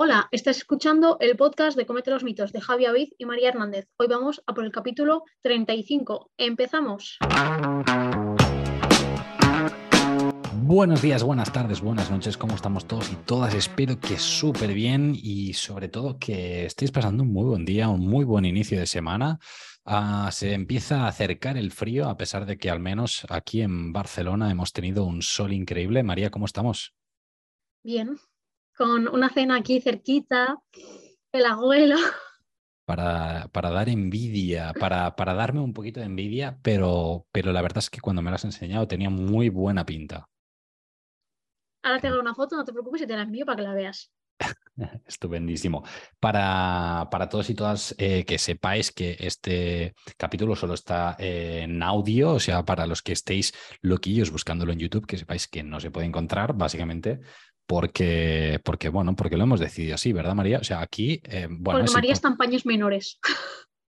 Hola, estás escuchando el podcast de Comete los mitos de Javi Avid y María Hernández. Hoy vamos a por el capítulo 35. Empezamos. Buenos días, buenas tardes, buenas noches, ¿cómo estamos todos y todas? Espero que súper bien y sobre todo que estéis pasando un muy buen día, un muy buen inicio de semana. Ah, se empieza a acercar el frío, a pesar de que al menos aquí en Barcelona hemos tenido un sol increíble. María, ¿cómo estamos? Bien, con una cena aquí cerquita, el abuelo. Para, para dar envidia, para, para, darme un poquito de envidia, pero, pero la verdad es que cuando me lo has enseñado tenía muy buena pinta. Ahora te hago una foto, no te preocupes y te la envío para que la veas. Estupendísimo. Para, para, todos y todas eh, que sepáis que este capítulo solo está en audio, o sea, para los que estéis loquillos buscándolo en YouTube, que sepáis que no se puede encontrar, básicamente, porque, porque bueno, porque lo hemos decidido así, ¿verdad, María? O sea, aquí, eh, bueno. Porque María está en paños menores.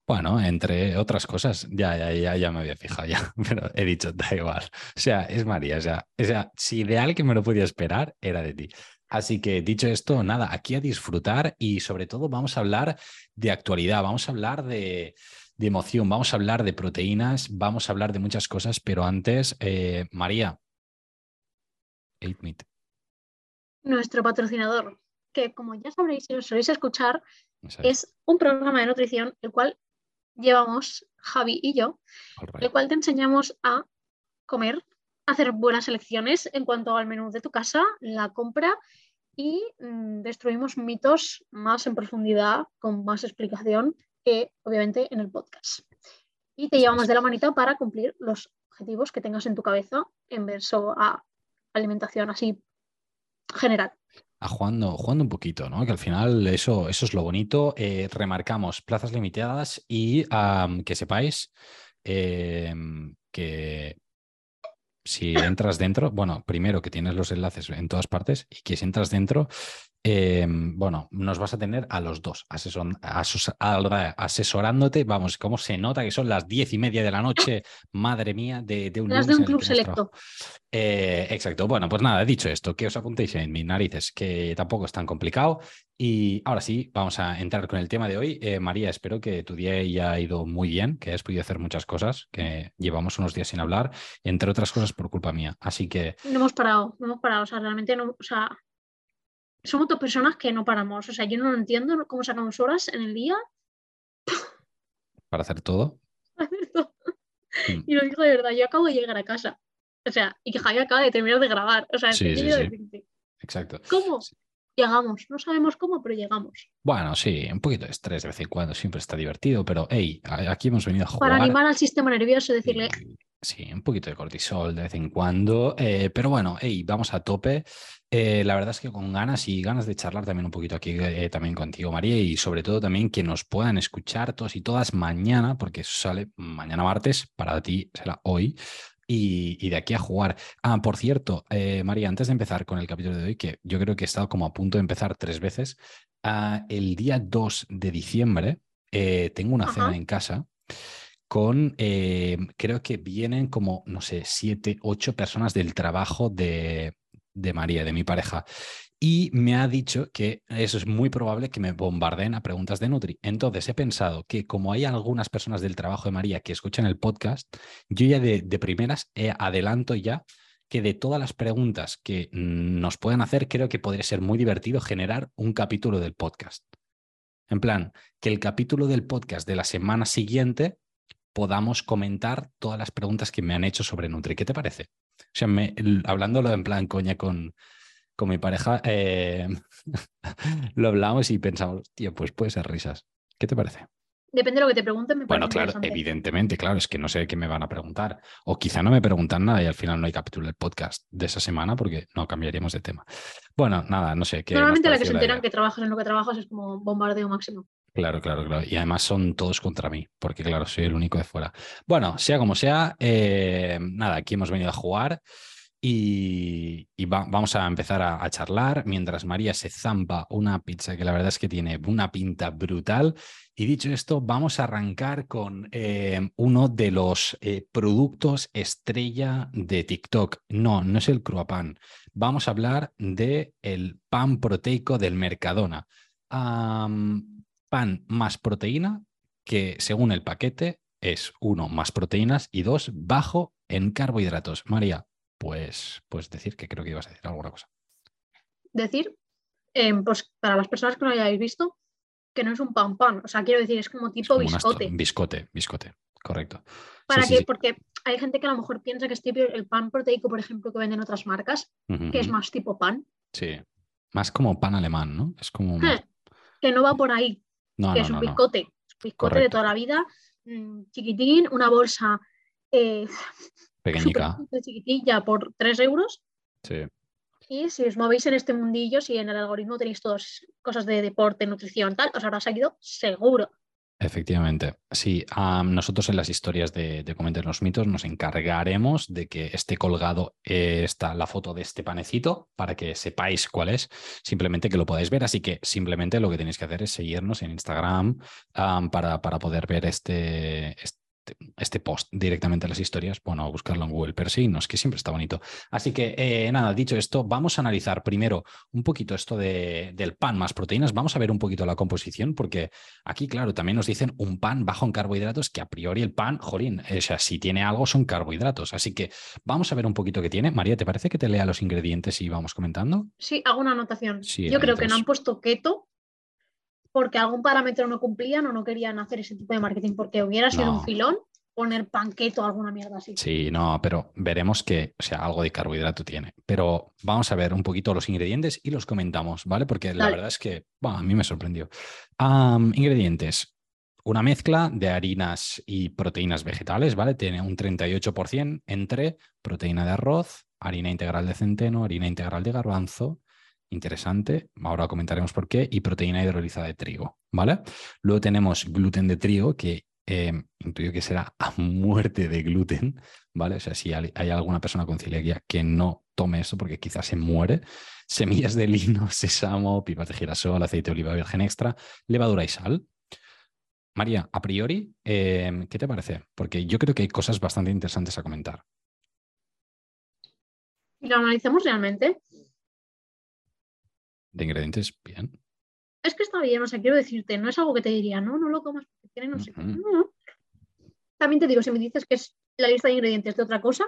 Bueno, entre otras cosas, ya, ya, ya, ya me había fijado ya, pero he dicho, da igual. O sea, es María, o sea, o sea, si ideal que me lo podía esperar era de ti. Así que dicho esto, nada, aquí a disfrutar y sobre todo vamos a hablar de actualidad, vamos a hablar de, emoción, vamos a hablar de proteínas, vamos a hablar de muchas cosas, pero antes, eh, María, Eight Meat. Nuestro patrocinador, que como ya sabréis si os soléis escuchar, es un programa de nutrición el cual llevamos Javi y yo, el cual te enseñamos a comer hacer buenas elecciones en cuanto al menú de tu casa, la compra y mm, destruimos mitos más en profundidad, con más explicación que obviamente en el podcast. Y te llevamos de la manita para cumplir los objetivos que tengas en tu cabeza en verso a alimentación así general. A jugando, jugando un poquito, ¿no? Que al final eso, eso es lo bonito. Eh, remarcamos plazas limitadas y que sepáis em, que si entras dentro, bueno, primero que tienes los enlaces en todas partes y que si entras dentro, em, bueno, nos vas a tener a los dos asesorándote. Vamos, cómo se nota que son las diez y media de la noche, madre mía, de, un, las de un club selecto. Eh, exacto. Bueno, pues nada, dicho esto, que os apuntéis en mis narices, que tampoco es tan complicado. Y ahora sí, vamos a entrar con el tema de hoy. Eh, María, espero que tu día haya ido muy bien, que hayas podido hacer muchas cosas, que llevamos unos días sin hablar, entre otras cosas por culpa mía. Así que. No hemos parado, no hemos parado. O sea, realmente no. O sea, somos dos personas que no paramos. O sea, yo no entiendo cómo sacamos horas en el día. Para hacer todo. Mm. Y lo digo de verdad, yo acabo de llegar a casa. O sea, y que Javi acaba de terminar de grabar. O sea, sí, sí, sí. Exacto. ¿Cómo? Llegamos, no sabemos cómo, pero llegamos. Bueno, sí, un poquito de estrés de vez en cuando siempre está divertido, pero hey, aquí hemos venido a jugar. Para animar al sistema nervioso, decirle. Sí, un poquito de cortisol de vez en cuando, eh, pero bueno, hey, vamos a tope. Eh, la verdad es que con ganas y ganas de charlar también un poquito aquí eh, también contigo, María, y sobre todo también que nos puedan escuchar todos y todas mañana, porque eso sale mañana martes, para ti será hoy, y, de aquí a jugar. Ah, por cierto, eh, María, antes de empezar con el capítulo de hoy, que yo creo que he estado como a punto de empezar tres veces, ah, el día 2 de diciembre tengo una cena en casa con, eh, creo que vienen como, no sé, siete, ocho personas del trabajo de, de María, de mi pareja y me ha dicho que eso es muy probable que me bombardeen a preguntas de Nutri. Entonces he pensado que como hay algunas personas del trabajo de María que escuchan el podcast, yo ya de, primeras adelanto ya que de todas las preguntas que nos pueden hacer, creo que podría ser muy divertido generar un capítulo del podcast. En plan, que el capítulo del podcast de la semana siguiente podamos comentar todas las preguntas que me han hecho sobre Nutri. ¿Qué te parece? O sea, hablándolo en plan coña con, con mi pareja eh, lo hablamos y pensamos, tío, pues puede ser risas. ¿Qué te parece? Depende de lo que te pregunten. Me bueno, claro, evidentemente, claro, es que no sé qué me van a preguntar. O quizá no me preguntan nada y al final no hay capítulo del podcast de esa semana porque no cambiaríamos de tema. Bueno, nada, no sé. ¿qué Normalmente la que se enteran que trabajas en lo que trabajas es como bombardeo máximo. Claro, claro, claro. Y además son todos contra mí, porque claro, soy el único de fuera. Bueno, sea como sea, eh, nada, aquí hemos venido a jugar. y, vamos a empezar a, charlar mientras María se zampa una pizza que la verdad es que tiene una pinta brutal. Y dicho esto, vamos a arrancar con eh, uno de los eh, productos estrella de TikTok. No, no es el Cruapan. Vamos a hablar del el pan proteico del Mercadona. Pan más proteína que según el paquete es uno más proteínas y dos bajo en carbohidratos. María, pues, pues decir que creo que ibas a decir alguna cosa. Decir, em, pues para las personas que no hayáis visto, que no es un pan pan. O sea, quiero decir, es como tipo biscote. Biscote, biscote, correcto. ¿Para qué? Porque hay gente que a lo mejor piensa que es tipo el pan proteico, por ejemplo, que venden otras marcas, que es más tipo pan. Sí, más como pan alemán, ¿no? Es como... Eh, que no va por ahí, que es un biscote. Biscote de toda la vida, mm, chiquitín, una bolsa eh, chiquitilla por 3 euros. Sí. Y si os movéis en este mundillo, si en el algoritmo tenéis todas cosas de deporte, nutrición, tal, os habrá salido seguro. Efectivamente. Sí, nosotros en las historias de, de Comenten los mitos nos encargaremos de que esté colgado eh, la foto de este panecito para que sepáis cuál es, simplemente que lo podáis ver. Así que simplemente lo que tenéis que hacer es seguirnos en Instagram para, para, poder ver este este post directamente a las historias, bueno, a buscarlo en Google, pero sí, no, es que siempre está bonito. Así que eh, nada, dicho esto, vamos a analizar primero un poquito esto de, del pan más proteínas, vamos a ver un poquito la composición, porque aquí, claro, también nos dicen un pan bajo en carbohidratos, que a priori el pan, jolín, o sea, si tiene algo son carbohidratos. Así que vamos a ver un poquito qué tiene. María, ¿te parece que te lea los ingredientes y vamos comentando? Sí, hago una anotación. Yo creo que no han puesto keto porque algún parámetro no cumplían o no querían hacer ese tipo de marketing, porque hubiera sido un filón poner panqueto o alguna mierda así. Sí, no, pero veremos que, o sea, algo de carbohidrato tiene. Pero vamos a ver un poquito los ingredientes y los comentamos, ¿vale? Porque la verdad es que, a mí me sorprendió. ingredientes. Una mezcla de harinas y proteínas vegetales, ¿vale? Tiene un 38% entre proteína de arroz, harina integral de centeno, harina integral de garbanzo, interesante, ahora comentaremos por qué, y proteína hidrolizada de trigo, ¿vale? Luego tenemos gluten de trigo, que eh, intuyo que será a muerte de gluten, ¿vale? O sea, si hay, alguna persona con celiaquía que no tome eso porque quizás se muere, semillas de lino, sésamo, pipas de girasol, aceite de oliva virgen extra, levadura y sal. María, a priori, eh, ¿qué te parece? Porque yo creo que hay cosas bastante interesantes a comentar. ¿Y lo analizamos realmente? De ingredientes, bien. Es que está bien, o sea, quiero decirte, no es algo que te diría, no, no lo comas porque tiene no sé También te digo, si me dices que es la lista de ingredientes de otra cosa,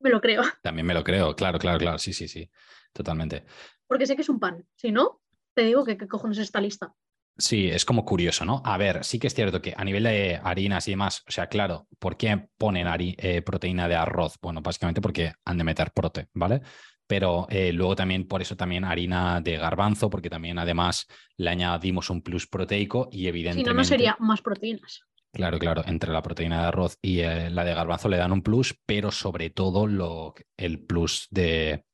me lo creo. También me lo creo, claro, claro, claro, sí, sí, sí, totalmente. Porque sé que es un pan, si no, te digo que qué cojones es esta lista. Sí, es como curioso, ¿no? A ver, sí que es cierto que a nivel de harinas y demás, o sea, claro, ¿por qué ponen eh, proteína de arroz? Bueno, básicamente porque han de meter prote, ¿vale? Pero eh, luego también por eso también harina de garbanzo, porque también además le añadimos un plus proteico y evidentemente... Si no, no sería más proteínas. Claro, claro, entre la proteína de arroz y eh, la de garbanzo le dan un plus, pero sobre todo lo, el plus de,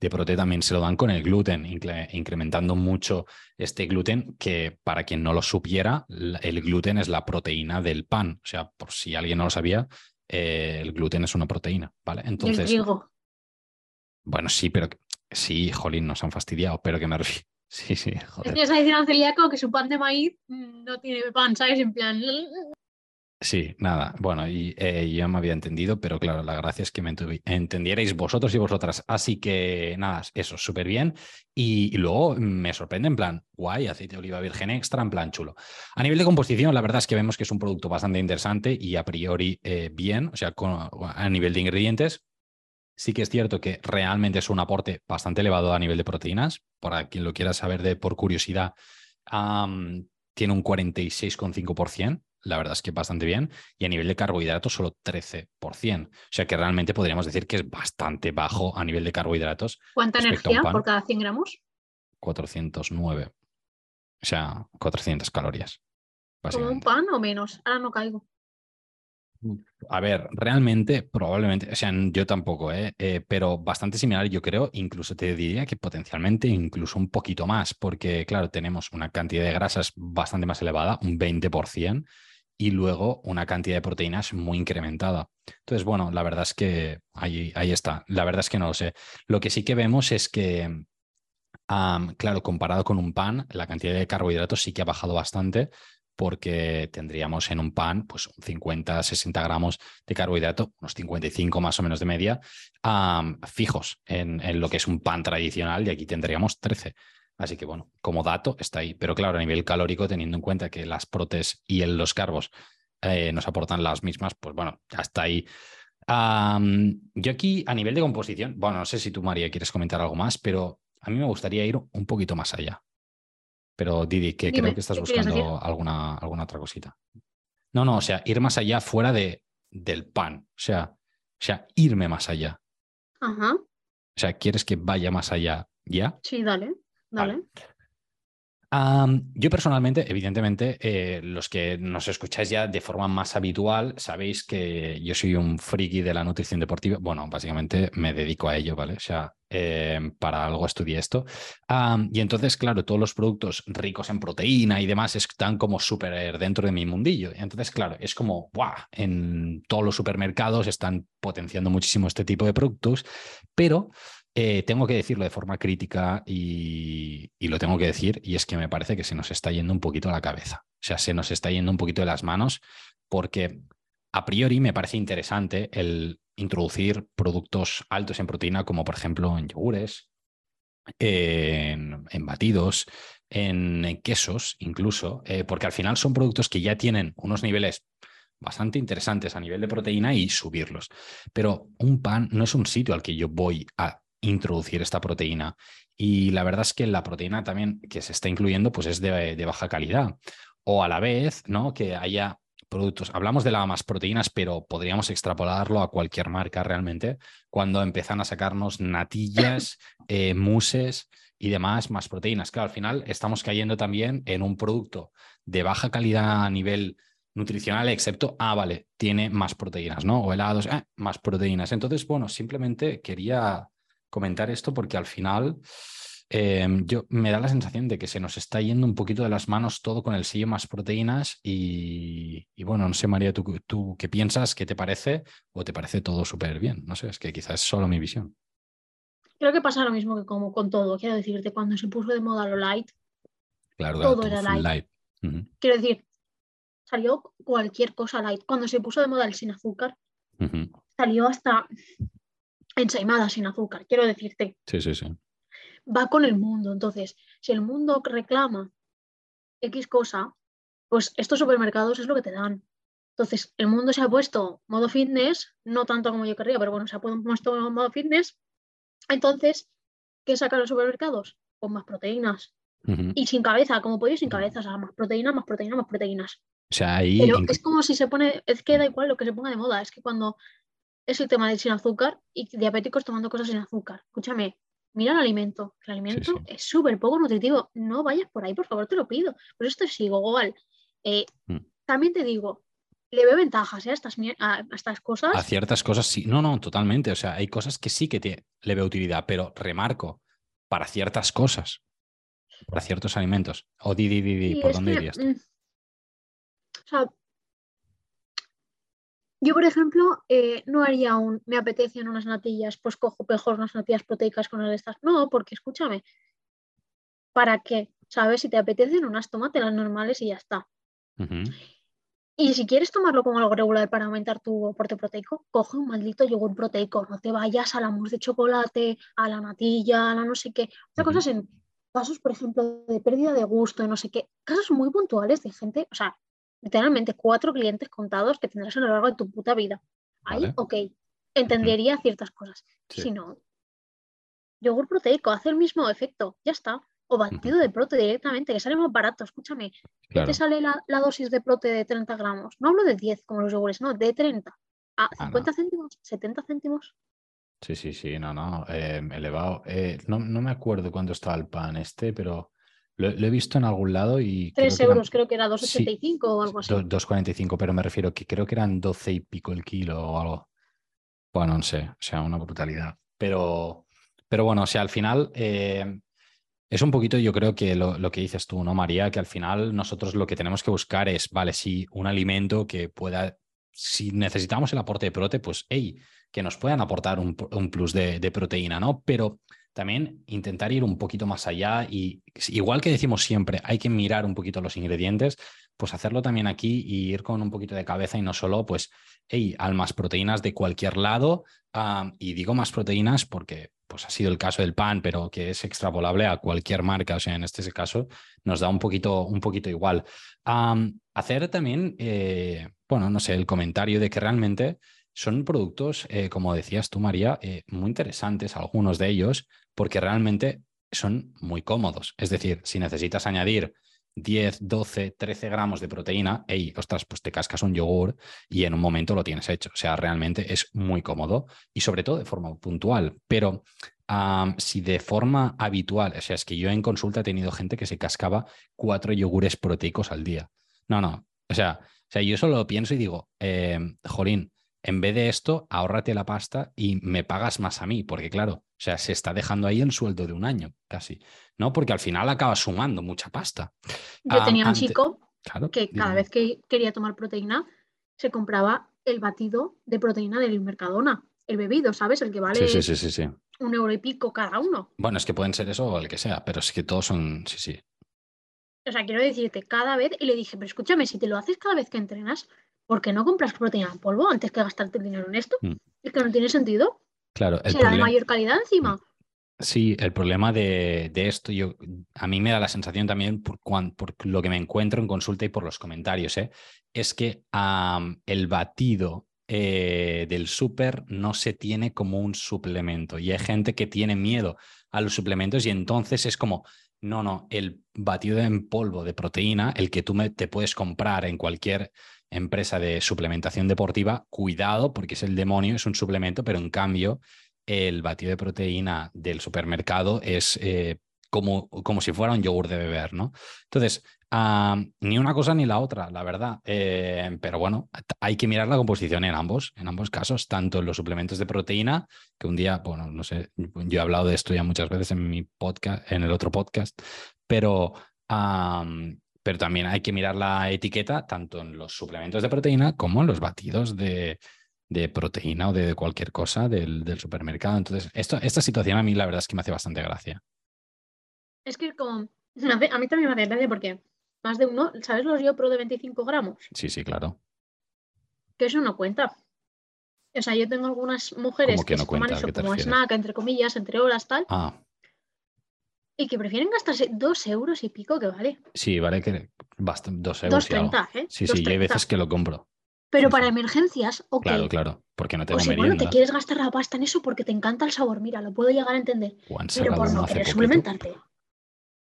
de prote también se lo dan con el gluten, incrementando mucho este gluten, que para quien no lo supiera, el gluten es la proteína del pan. O sea, por si alguien no lo sabía, eh, el gluten es una proteína, ¿vale? Entonces. Bueno, sí, pero sí, jolín, nos han fastidiado, pero que me refiero. Sí, sí, joder. Es que diciendo a celíaco que su pan de maíz no tiene pan, ¿sabes? En plan. Sí, nada. Bueno, y eh, yo me había entendido, pero claro, la gracia es que me entendierais vosotros y vosotras. Así que nada, eso, súper bien. Y, luego me sorprende en plan, guay, aceite de oliva virgen extra, en plan chulo. A nivel de composición, la verdad es que vemos que es un producto bastante interesante y a priori eh, bien, o sea, a nivel de ingredientes, Sí que es cierto que realmente es un aporte bastante elevado a nivel de proteínas. Para quien lo quiera saber de por curiosidad, tiene un 46,5%. La verdad es que bastante bien. Y a nivel de carbohidratos, solo 13%. O sea que realmente podríamos decir que es bastante bajo a nivel de carbohidratos. ¿Cuánta energía por cada 100 gramos? 409. O sea, 400 calorías. ¿Como un pan o menos? Ahora no caigo. A ver, realmente, probablemente, o sea, yo tampoco, ¿eh? ¿eh? pero bastante similar, yo creo, incluso te diría que potencialmente incluso un poquito más, porque claro, tenemos una cantidad de grasas bastante más elevada, un 20%, y luego una cantidad de proteínas muy incrementada. Entonces, bueno, la verdad es que ahí, ahí está. La verdad es que no lo sé. Lo que sí que vemos es que, claro, comparado con un pan, la cantidad de carbohidratos sí que ha bajado bastante porque tendríamos en un pan pues 50, 60 gramos de carbohidrato, unos 55 más o menos de media, fijos en, lo que es un pan tradicional y aquí tendríamos 13. Así que bueno, como dato está ahí. Pero claro, a nivel calórico, teniendo en cuenta que las protes y los carbos eh, nos aportan las mismas, pues bueno, ya está ahí. yo aquí, a nivel de composición, bueno, no sé si tú, María, quieres comentar algo más, pero a mí me gustaría ir un poquito más allá. Pero Didi, que creo que estás buscando alguna, alguna otra cosita. No, no, o sea, ir más allá fuera de, del pan. O sea, o sea, irme más allá. Ajá. O sea, ¿quieres que vaya más allá ya? Sí, dale. Vale. Yo personalmente, evidentemente, eh, los que nos escucháis ya de forma más habitual, sabéis que yo soy un friki de la nutrición deportiva. Bueno, básicamente me dedico a ello, ¿vale? O sea, eh, para algo estudié esto. y entonces, claro, todos los productos ricos en proteína y demás están como súper dentro de mi mundillo. Entonces, claro, es como, ¡buah! En todos los supermercados están potenciando muchísimo este tipo de productos, pero eh, tengo que decirlo de forma crítica y, lo tengo que decir, y es que me parece que se nos está yendo un poquito la cabeza. O sea, se nos está yendo un poquito de las manos porque a priori me parece interesante el introducir productos altos en proteína, como por ejemplo en yogures, en, batidos, en, quesos incluso, eh, porque al final son productos que ya tienen unos niveles bastante interesantes a nivel de proteína y subirlos. Pero un pan no es un sitio al que yo voy a introducir esta proteína. Y la verdad es que la proteína también que se está incluyendo pues es de, baja calidad. O a la vez, ¿no? Que haya productos. Hablamos de la más proteínas, pero podríamos extrapolarlo a cualquier marca realmente. Cuando empiezan a sacarnos natillas, eh, muses y demás más proteínas. Claro, al final estamos cayendo también en un producto de baja calidad a nivel nutricional, excepto, ah, vale, tiene más proteínas, ¿no? O helados, eh, más proteínas. Entonces, bueno, simplemente quería comentar esto porque al final em, yo, me da la sensación de que se nos está yendo un poquito de las manos todo con el sello más proteínas y, bueno, no sé María, ¿tú, ¿tú, qué piensas? ¿Qué te parece? ¿O te parece todo súper bien? No sé, es que quizás es solo mi visión. Creo que pasa lo mismo que como con todo. Quiero decirte, cuando se puso de moda lo light, claro, todo era light. Quiero decir, salió cualquier cosa light. Cuando se puso de moda el sin azúcar, salió hasta ensaimada sin azúcar, quiero decirte. Sí, sí, sí. Va con el mundo. Entonces, si el mundo reclama X cosa, pues estos supermercados es lo que te dan. Entonces, el mundo se ha puesto modo fitness, no tanto como yo querría, pero bueno, se ha puesto modo fitness. Entonces, ¿qué sacan los supermercados? Pues más proteínas. Y sin cabeza, como podéis, sin cabeza, o sea, más proteínas, más proteínas, más proteínas. O sea, ahí. Pero es como si se pone, es que da igual lo que se ponga de moda, es que cuando es el tema de sin azúcar y diabéticos tomando cosas sin azúcar. Escúchame, mira el alimento, el alimento es súper poco nutritivo. No vayas por ahí, por favor, te lo pido. Por eso te sigo, igual. Eh, mm. También te digo, le veo ventajas ¿eh? a, estas, estas cosas. A ciertas cosas sí. No, no, totalmente. O sea, hay cosas que sí que te, le veo utilidad, pero remarco, para ciertas cosas, para ciertos alimentos. O di, di, di, ¿por dónde irías? Mm, o sea, yo, por ejemplo, eh, no haría un, me apetecen unas natillas, pues cojo mejor unas natillas proteicas con las de estas. No, porque escúchame, ¿para qué? ¿Sabes? Si te apetecen unas, las normales y ya está. Y si quieres tomarlo como algo regular para aumentar tu aporte proteico, coge un maldito yogur proteico. No te vayas a la mousse de chocolate, a la natilla, a la no sé qué. O cosas en casos, por ejemplo, de pérdida de gusto, no sé qué. Casos muy puntuales de gente, o sea, literalmente cuatro clientes contados que tendrás a lo largo de tu puta vida. Ahí, ok, entendería ciertas cosas. Si no, yogur proteico hace el mismo efecto, ya está. O batido de prote directamente, que sale más barato, escúchame. ¿Qué te sale la, dosis de prote de 30 gramos? No hablo de 10 como los yogures, no, de 30. ¿A 50 ah, céntimos? ¿70 céntimos? Sí, sí, sí, no, no, eh, elevado. Eh, no, no, me acuerdo cuánto está el pan este, pero lo, he visto en algún lado y... 3 euros, creo que era 2,85 o algo así. 2,45, pero me refiero que creo que eran 12 y pico el kilo o algo. Bueno, no sé, o sea, una brutalidad. Pero, pero bueno, o sea, al final, eh, es un poquito, yo creo que lo, lo, que dices tú, ¿no, María? Que al final nosotros lo que tenemos que buscar es, vale, sí, un alimento que pueda, si necesitamos el aporte de prote, pues, hey, que nos puedan aportar un, un plus de, de, proteína, ¿no? Pero también intentar ir un poquito más allá y igual que decimos siempre, hay que mirar un poquito los ingredientes, pues hacerlo también aquí y ir con un poquito de cabeza y no solo, pues, hey, al más proteínas de cualquier lado. y digo más proteínas porque pues ha sido el caso del pan, pero que es extrapolable a cualquier marca. O sea, en este caso nos da un poquito, un poquito igual. hacer también, eh, bueno, no sé, el comentario de que realmente son productos, eh, como decías tú, María, eh, muy interesantes, algunos de ellos, porque realmente son muy cómodos. Es decir, si necesitas añadir 10, 12, 13 gramos de proteína, hey, ostras, pues te cascas un yogur y en un momento lo tienes hecho. O sea, realmente es muy cómodo y sobre todo de forma puntual. Pero si de forma habitual, o sea, es que yo en consulta he tenido gente que se cascaba cuatro yogures proteicos al día. No, no. O sea, o sea yo solo pienso y digo, eh, Jolín, en vez de esto, ahórrate la pasta y me pagas más a mí, porque claro, o sea, se está dejando ahí el sueldo de un año casi, ¿no? Porque al final acaba sumando mucha pasta. Yo tenía un chico que cada vez que quería tomar proteína se compraba el batido de proteína del Mercadona, el bebido, ¿sabes? El que vale sí, sí, sí, un euro y pico cada uno. Bueno, es que pueden ser eso o el que sea, pero es que todos son, sí, sí. O sea, quiero decirte, cada vez, y le dije, pero escúchame, si te lo haces cada vez que entrenas, ¿por qué no compras proteína en polvo antes que gastarte el dinero en esto? Mm. Es que no tiene sentido. Claro, el Será de mayor calidad encima. Sí, el problema de, esto, yo, a mí me da la sensación también por, por, lo que me encuentro en consulta y por los comentarios, ¿eh? es que el batido eh, del súper no se tiene como un suplemento y hay gente que tiene miedo a los suplementos y entonces es como, no, no, el batido en polvo de proteína, el que tú me, te puedes comprar en cualquier empresa de suplementación deportiva, cuidado porque es el demonio, es un suplemento, pero en cambio el batido de proteína del supermercado es eh, como, como, si fuera un yogur de beber, ¿no? Entonces, ni una cosa ni la otra, la verdad. Eh, pero bueno, hay que mirar la composición en ambos, en ambos casos, tanto en los suplementos de proteína, que un día, bueno, no sé, yo he hablado de esto ya muchas veces en mi podcast, en el otro podcast, pero pero también hay que mirar la etiqueta tanto en los suplementos de proteína como en los batidos de, proteína o de cualquier cosa del, supermercado. Entonces, esto, esta situación a mí la verdad es que me hace bastante gracia. Es que como, a mí también me hace gracia porque más de uno, ¿sabes los YoPro de 25 gramos? Sí, sí, claro. Que eso no cuenta. O sea, yo tengo algunas mujeres que, no toman eso como snack, entre comillas, entre horas, tal. Ah. Y que prefieren gastarse dos euros y pico que vale. Sí, vale que basta dos euros. treinta, ¿eh? Sí, sí, y hay veces que lo compro. Pero para emergencias, ok. Claro, claro, porque no tengo o si, bueno, te quieres gastar la pasta en eso porque te encanta el sabor, mira, lo puedo llegar a entender. pero por no querer suplementarte.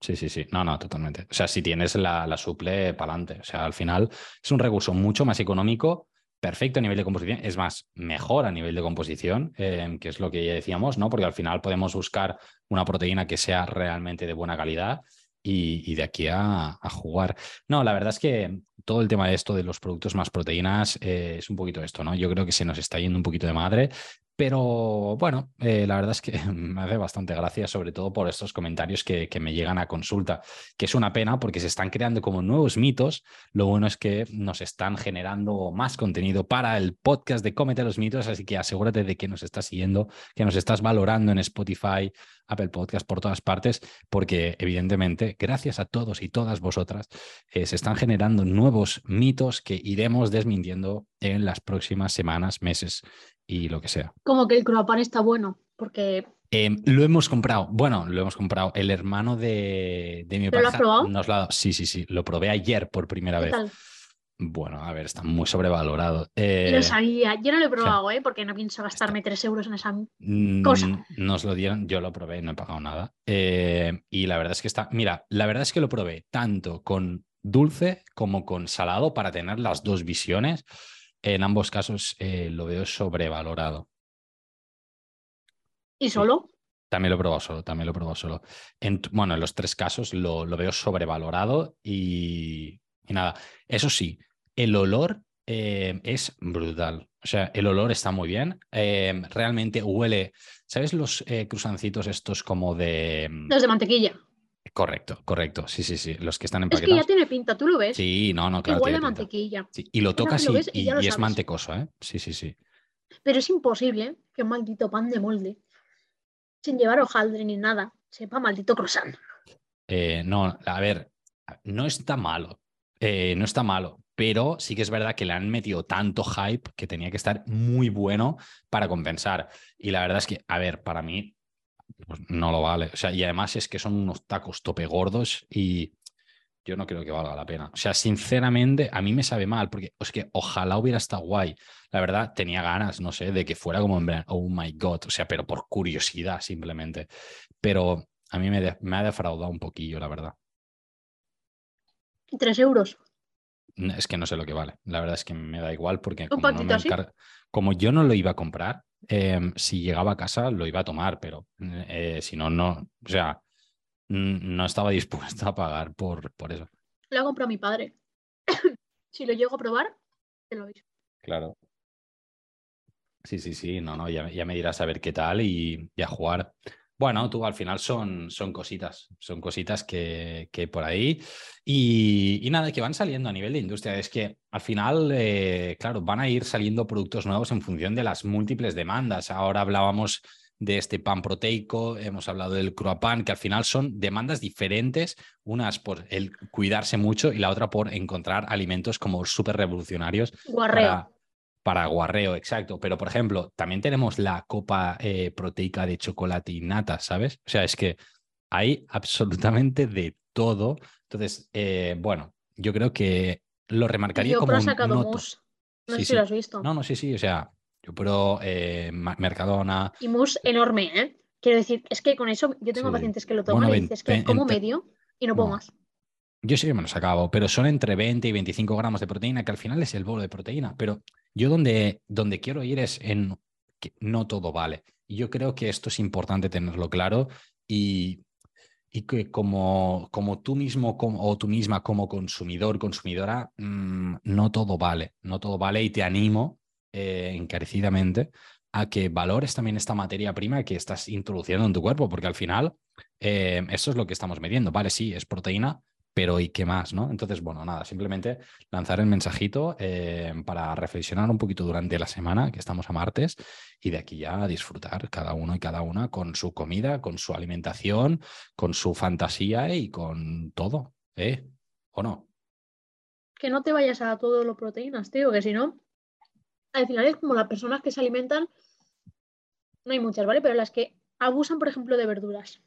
Sí, sí, sí. No, no, totalmente. O sea, si tienes la, la suple, para adelante. O sea, al final es un recurso mucho más económico perfecto a nivel de composición, es más, mejor a nivel de composición, eh, que es lo que ya decíamos, ¿no? Porque al final podemos buscar una proteína que sea realmente de buena calidad y, de aquí a, jugar. No, la verdad es que todo el tema de esto de los productos más proteínas eh, es un poquito esto, ¿no? Yo creo que se nos está yendo un poquito de madre pero bueno, eh, la verdad es que me hace bastante gracia, sobre todo por estos comentarios que, me llegan a consulta, que es una pena porque se están creando como nuevos mitos. Lo bueno es que nos están generando más contenido para el podcast de Cómete los mitos, así que asegúrate de que nos estás siguiendo, que nos estás valorando en Spotify, Apple Podcast, por todas partes, porque evidentemente, gracias a todos y todas vosotras, eh, se están generando nuevos mitos que iremos desmintiendo en las próximas semanas, meses y lo que sea. Como que el croapan está bueno, porque... Em, lo hemos comprado. Bueno, lo hemos comprado. El hermano de, de mi pareja lo has probado? nos lo ha dado. Sí, sí, sí. Lo probé ayer por primera vez. Bueno, a ver, está muy sobrevalorado. Eh, lo sabía. Yo no lo he probado, ¿eh? Porque no pienso gastarme tres euros en esa mm, cosa. Nos lo dieron, yo lo probé, no he pagado nada. Eh, y la verdad es que está. Mira, la verdad es que lo probé tanto con dulce como con salado para tener las dos visiones en ambos casos eh, lo veo sobrevalorado. ¿Y solo? También lo he probado solo, también lo he probado solo. En, bueno, en los tres casos lo, veo sobrevalorado y, nada. Eso sí, el olor eh, es brutal. O sea, el olor está muy bien. Eh, realmente huele. ¿Sabes los cruzancitos estos como de. Los de mantequilla. Correcto, correcto. Sí, sí, sí. Los que están empaquetados. Es que ya tiene pinta, tú lo ves. Sí, no, no, claro. Igual de mantequilla. Y lo tocas y, es mantecoso, ¿eh? Sí, sí, sí. Pero es imposible que un maldito pan de molde, sin llevar hojaldre ni nada, sepa maldito croissant. Eh, no, a ver, no está malo. Eh, no está malo, pero sí que es verdad que le han metido tanto hype que tenía que estar muy bueno para compensar. Y la verdad es que, a ver, para mí pues no lo vale. O sea, y además es que son unos tacos tope gordos y yo no creo que valga la pena. O sea, sinceramente, a mí me sabe mal, porque es que ojalá hubiera estado guay. La verdad, tenía ganas, no sé, de que fuera como en oh my god, o sea, pero por curiosidad simplemente. Pero a mí me, me ha defraudado un poquillo, la verdad. ¿Y tres euros? Es que no sé lo que vale. La verdad es que me da igual porque como, como yo no lo iba a comprar, em, si llegaba a casa lo iba a tomar, pero eh, si no, no. O sea, no estaba dispuesto a pagar por, por eso. Lo ha comprado mi padre. si lo llego a probar, te lo digo. Claro. Sí, sí, sí, no, no, ya, ya me dirás a ver qué tal y, y, a jugar. Bueno, tú al final son, son cositas, son cositas que, que por ahí. Y, nada, que van saliendo a nivel de industria. Es que al final, eh, claro, van a ir saliendo productos nuevos en función de las múltiples demandas. Ahora hablábamos de este pan proteico, hemos hablado del cruapan, que al final son demandas diferentes, unas por el cuidarse mucho y la otra por encontrar alimentos como súper revolucionarios para guarreo, exacto. Pero, por ejemplo, también tenemos la copa eh, proteica de chocolate y nata, ¿sabes? O sea, es que hay absolutamente de todo. Entonces, eh, bueno, yo creo que lo remarcaría como. Un sacado no, no sé si lo has visto. No, no, sí, sí. O sea, yo pero eh, Mercadona. Y mousse enorme, ¿eh? Quiero decir, es que con eso yo tengo pacientes que lo toman y dices que como medio y no puedo más. Yo sí que me los acabo, pero son entre 20 y 25 gramos de proteína, que al final es el bolo de proteína. Pero yo donde, donde quiero ir es en que no todo vale. Y yo creo que esto es importante tenerlo claro y, y que como, como tú mismo o tú misma como consumidor, consumidora, mm, no todo vale, no todo vale y te animo eh, encarecidamente a que valores también esta materia prima que estás introduciendo en tu cuerpo, porque al final eh, eso es lo que estamos midiendo. Vale, sí, es proteína, pero ¿y qué más? ¿no? Entonces, bueno, nada, simplemente lanzar el mensajito eh, para reflexionar un poquito durante la semana, que estamos a martes, y de aquí ya a disfrutar cada uno y cada una con su comida, con su alimentación, con su fantasía y con todo, ¿eh? ¿O no? Que no te vayas a todo lo proteínas, tío, que si no, al final es como las personas que se alimentan, no hay muchas, ¿vale? Pero las que abusan, por ejemplo, de verduras.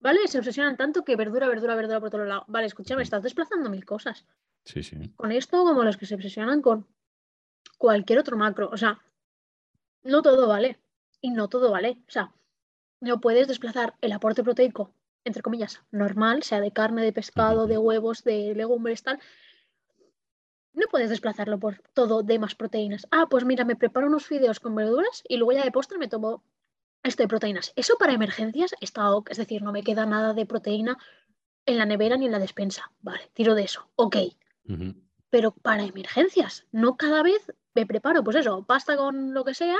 ¿Vale? Se obsesionan tanto que verdura, verdura, verdura por todos lados. Vale, escúchame, estás desplazando mil cosas. Sí, sí. Con esto, como los que se obsesionan con cualquier otro macro. O sea, no todo vale. Y no todo vale. O sea, no puedes desplazar el aporte proteico, entre comillas, normal, sea de carne, de pescado, de huevos, de legumbres, tal. No puedes desplazarlo por todo de más proteínas. Ah, pues mira, me preparo unos fideos con verduras y luego ya de postre me tomo esto de proteínas. Eso para emergencias está ok, es decir, no me queda nada de proteína en la nevera ni en la despensa. Vale, tiro de eso, ok. Pero para emergencias, no cada vez me preparo, pues eso, pasta con lo que sea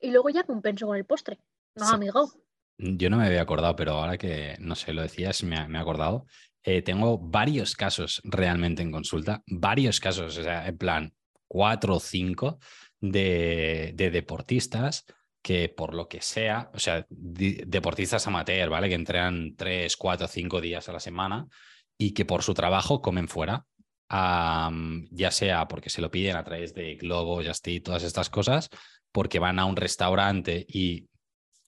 y luego ya compenso con el postre. No, amigo. Yo no me había acordado, pero ahora que, no sé, lo decías, me, me he acordado. Eh, tengo varios casos realmente en consulta, varios casos, o sea, en plan cuatro o cinco de, de deportistas que por lo que sea, o sea, deportistas amateur, ¿vale? Que entrenan tres, cuatro, cinco días a la semana y que por su trabajo comen fuera, ya sea porque se lo piden a través de Globo, Justy, todas estas cosas, porque van a un restaurante y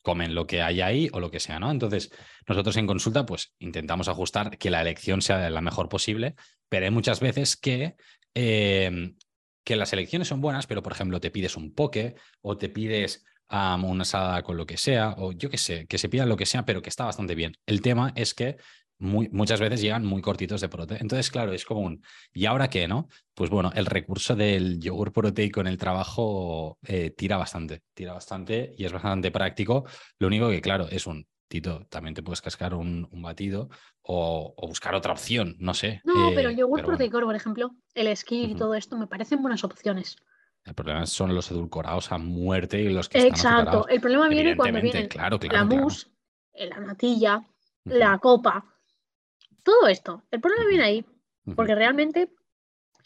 comen lo que hay ahí o lo que sea, ¿no? Entonces, nosotros en consulta, pues intentamos ajustar que la elección sea la mejor posible, pero hay muchas veces que em, que las elecciones son buenas, pero por ejemplo te pides un poke o te pides una asada con lo que sea, o yo qué sé, que se pidan lo que sea, pero que está bastante bien. El tema es que muchas veces llegan muy cortitos de proteína. Entonces, claro, es como un, ¿y ahora qué, no? Pues bueno, el recurso del yogur proteico en el trabajo eh, tira bastante, tira bastante y es bastante práctico. Lo único que, claro, es un, Tito, también te puedes cascar un, batido o, buscar otra opción, no sé. No, pero el eh, yogur proteico, por ejemplo, el esquí y todo esto me parecen buenas opciones. El problema son los edulcorados a muerte y los que Exacto. el problema viene cuando viene claro, la mousse, la natilla, la copa, todo esto. El problema viene ahí, porque realmente,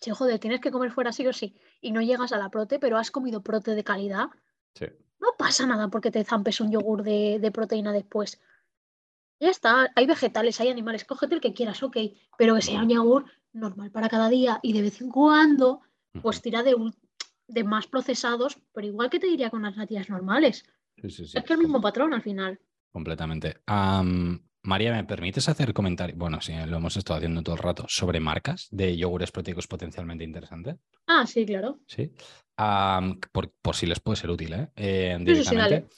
si joder, tienes que comer fuera sí o sí y no llegas a la prote, pero has comido prote de calidad, no pasa nada porque te zampes un yogur de, proteína después. Ya está, hay vegetales, hay animales, cógete el que quieras, ok, pero que sea un yogur normal para cada día y de vez en cuando, pues tira de, de más procesados, pero igual que te diría con las natillas normales. Es que el mismo patrón al final. Completamente. María, ¿me permites hacer comentarios? Bueno, sí, lo hemos estado haciendo todo el rato sobre marcas de yogures proteicos potencialmente interesantes. Ah, sí, claro. Sí. por, si les puede ser útil, ¿eh? eh directamente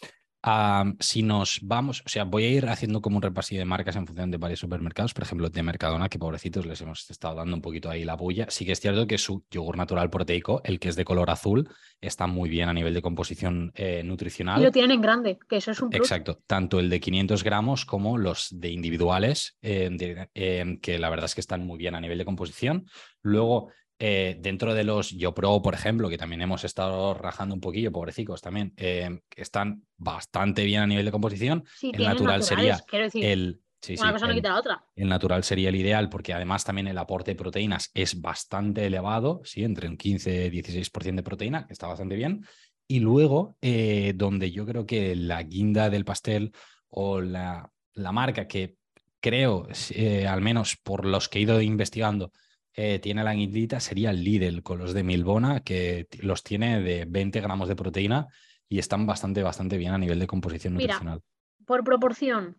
si nos vamos, o sea, voy a ir haciendo como un repasillo de marcas en función de varios supermercados, por ejemplo, de Mercadona, que pobrecitos les hemos estado dando un poquito ahí la bulla. Sí que es cierto que su yogur natural proteico, el que es de color azul, está muy bien a nivel de composición eh, nutricional. Y lo tienen en grande, que eso es un plus. Exacto, tanto el de 500 gramos como los de individuales, eh, eh, que la verdad es que están muy bien a nivel de composición. Luego, eh, dentro de los YoPro, por ejemplo, que también hemos estado rajando un poquillo, pobrecicos también, eh, están bastante bien a nivel de composición. el natural sería el. una cosa no quita la otra. El natural sería el ideal porque además también el aporte de proteínas es bastante elevado, ¿sí? entre un 15 y 16% de proteína, que está bastante bien. Y luego, eh, donde yo creo que la guinda del pastel o la, la marca que creo, al menos por los que he ido investigando, eh, tiene la guindita sería el Lidl con los de Milbona, que los tiene de 20 gramos de proteína y están bastante, bastante bien a nivel de composición nutricional. por proporción,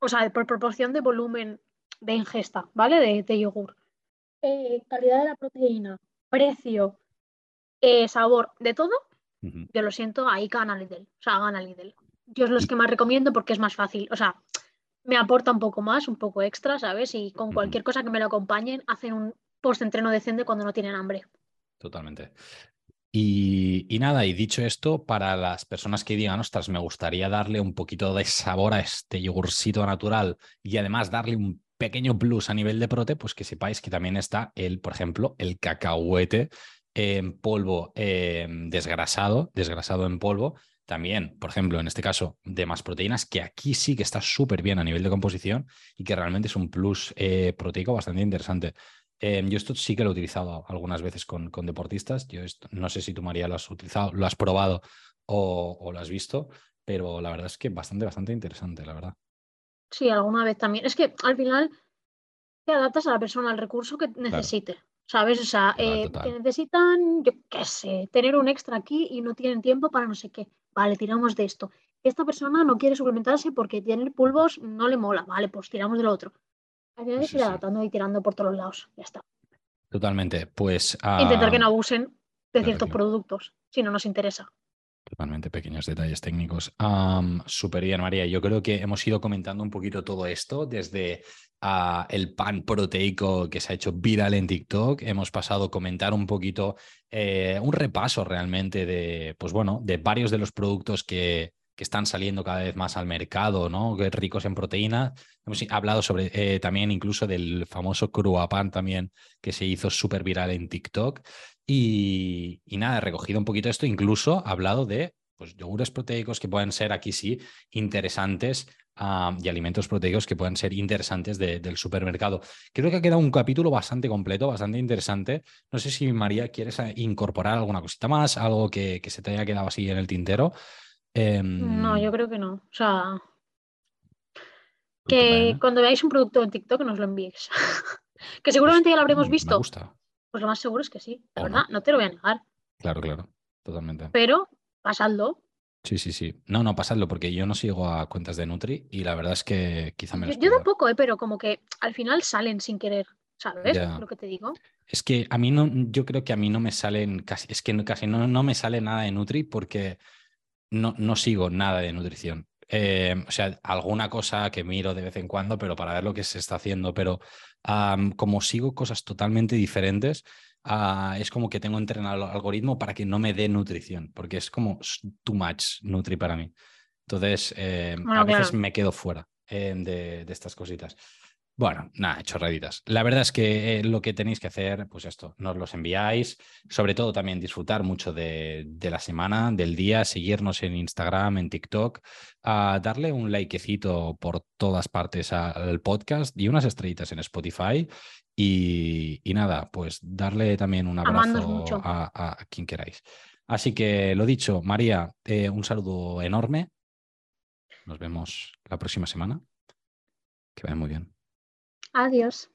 o sea, por proporción de volumen de ingesta, ¿vale? De, yogur. Eh, calidad de la proteína, precio, eh, sabor, de todo, yo lo siento, ahí gana Lidl. O sea, gana Lidl. Yo es los que más recomiendo porque es más fácil. O sea, me aporta un poco más, un poco extra, ¿sabes? Y con cualquier cosa que me lo acompañen, hacen un post-entreno decente cuando no tienen hambre. Totalmente. Y, nada, y dicho esto, para las personas que digan, ostras, me gustaría darle un poquito de sabor a este yogurcito natural y además darle un pequeño plus a nivel de prote, pues que sepáis que también está el, por ejemplo, el cacahuete en polvo eh, desgrasado, desgrasado en polvo, también, por ejemplo, en este caso, de más proteínas, que aquí sí que está súper bien a nivel de composición y que realmente es un plus eh, proteico bastante interesante. Em, yo esto sí que lo he utilizado algunas veces con, con deportistas. Yo no sé si tú, María, lo has utilizado, lo has probado o, lo has visto, pero la verdad es que bastante, bastante interesante, la verdad. Sí, alguna vez también. Es que al final te adaptas a la persona, al recurso que necesite. ¿Sabes? O sea, eh, que necesitan, yo qué sé, tener un extra aquí y no tienen tiempo para no sé qué. Vale, tiramos de esto. Esta persona no quiere suplementarse porque tiene polvos, no le mola. Vale, pues tiramos de lo otro. Al final ir adaptando y tirando por todos lados. Ya está. Totalmente. Pues. Intentar que no abusen de ciertos productos, si no nos interesa. Totalmente, pequeños detalles técnicos. Um, Súper bien, María. Yo creo que hemos ido comentando un poquito todo esto desde el pan proteico que se ha hecho viral en TikTok. Hemos pasado a comentar un poquito, eh, un repaso realmente de, pues bueno, de varios de los productos que, que están saliendo cada vez más al mercado, ¿no? Ricos en proteína. Hemos hablado sobre eh, también incluso del famoso cruapan también que se hizo súper viral en TikTok. Y, nada, he recogido un poquito esto, incluso hablado de pues, yogures proteicos que pueden ser aquí sí interesantes y alimentos proteicos que puedan ser interesantes del supermercado. Creo que ha quedado un capítulo bastante completo, bastante interesante. No sé si María quieres eh, incorporar alguna cosita más, algo que, se te haya quedado así en el tintero. No, yo em, creo que no. O sea, que cuando veáis un producto en TikTok nos lo enviéis. que seguramente ya lo habremos visto. Pues lo más seguro es que sí, la verdad, no. no te lo voy a negar. Claro, claro, totalmente. Pero pasadlo, Sí, sí, sí. No, no, pasadlo, porque yo no sigo a cuentas de Nutri y la verdad es que quizá me Yo, yo tampoco, ¿eh? pero como que al final salen sin querer, ¿sabes? Lo que te digo. Es que a mí no, yo creo que a mí no me salen casi, es que casi no, no me sale nada de Nutri porque no, no sigo nada de nutrición. Eh, o sea, alguna cosa que miro de vez en cuando, pero para ver lo que se está haciendo. Pero como sigo cosas totalmente diferentes, Ah, es como que tengo entrenado el algoritmo para que no me dé nutrición, porque es como too much Nutri para mí. Entonces, eh, a veces me quedo fuera eh, de, estas cositas. Bueno, nada, chorraditas. La verdad es que eh, lo que tenéis que hacer, pues esto, nos los enviáis, sobre todo también disfrutar mucho de, la semana, del día, seguirnos en Instagram, en TikTok, darle un likecito por todas partes al podcast y unas estrellitas en Spotify. Y, nada, pues darle también un abrazo a, quien queráis. Así que lo dicho, María, eh, un saludo enorme. Nos vemos la próxima semana. Que vaya muy bien. Adiós.